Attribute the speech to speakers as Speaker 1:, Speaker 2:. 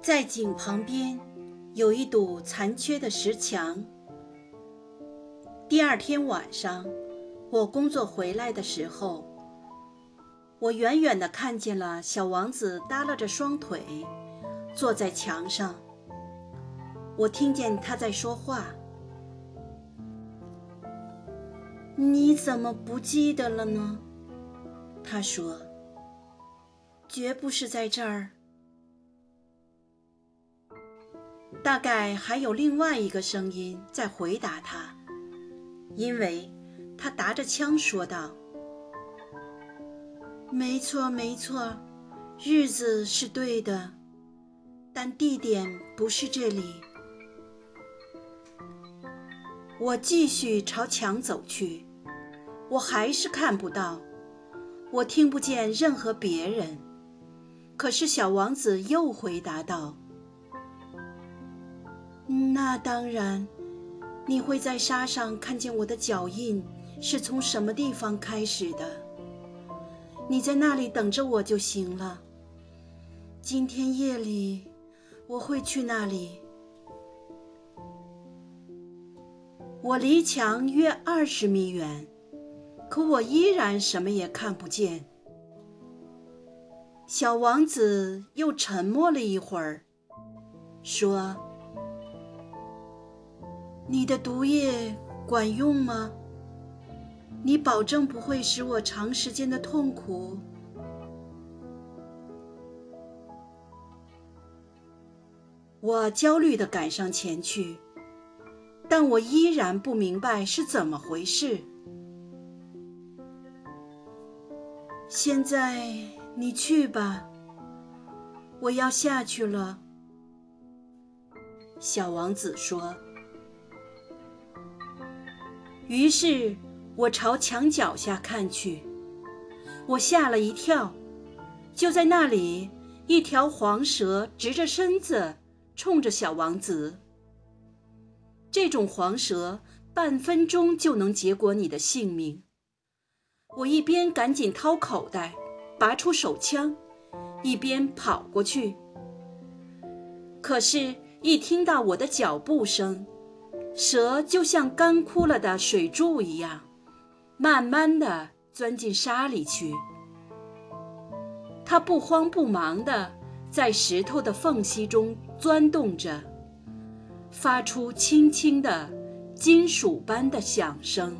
Speaker 1: 在井旁边有一堵残缺的石墙。第二天晚上，我工作回来的时候，我远远地看见了小王子耷拉着双腿，坐在墙上。我听见他在说话：“你怎么不记得了呢？”他说：“绝不是在这儿。”大概还有另外一个声音在回答他。因为他打着枪说道：“没错，没错，日子是对的，但地点不是这里。”我继续朝墙走去，我还是看不到，我听不见任何别人。可是小王子又回答道：“那当然。”你会在沙上看见我的脚印是从什么地方开始的？你在那里等着我就行了。今天夜里我会去那里。我离墙约二十米远，可我依然什么也看不见。小王子又沉默了一会儿，说。你的毒液管用吗？你保证不会使我长时间的痛苦？我焦虑地赶上前去，但我依然不明白是怎么回事。现在你去吧，我要下去了。”小王子说。于是我朝墙脚下看去，我吓了一跳。就在那里，一条黄蛇直着身子冲着小王子。这种黄蛇半分钟就能结果你的性命。我一边赶紧掏口袋，拔出手枪，一边跑过去。可是，一听到我的脚步声，蛇就像干枯了的水柱一样，慢慢地钻进沙里去。它不慌不忙地在石头的缝隙中钻动着，发出轻轻的金属般的响声。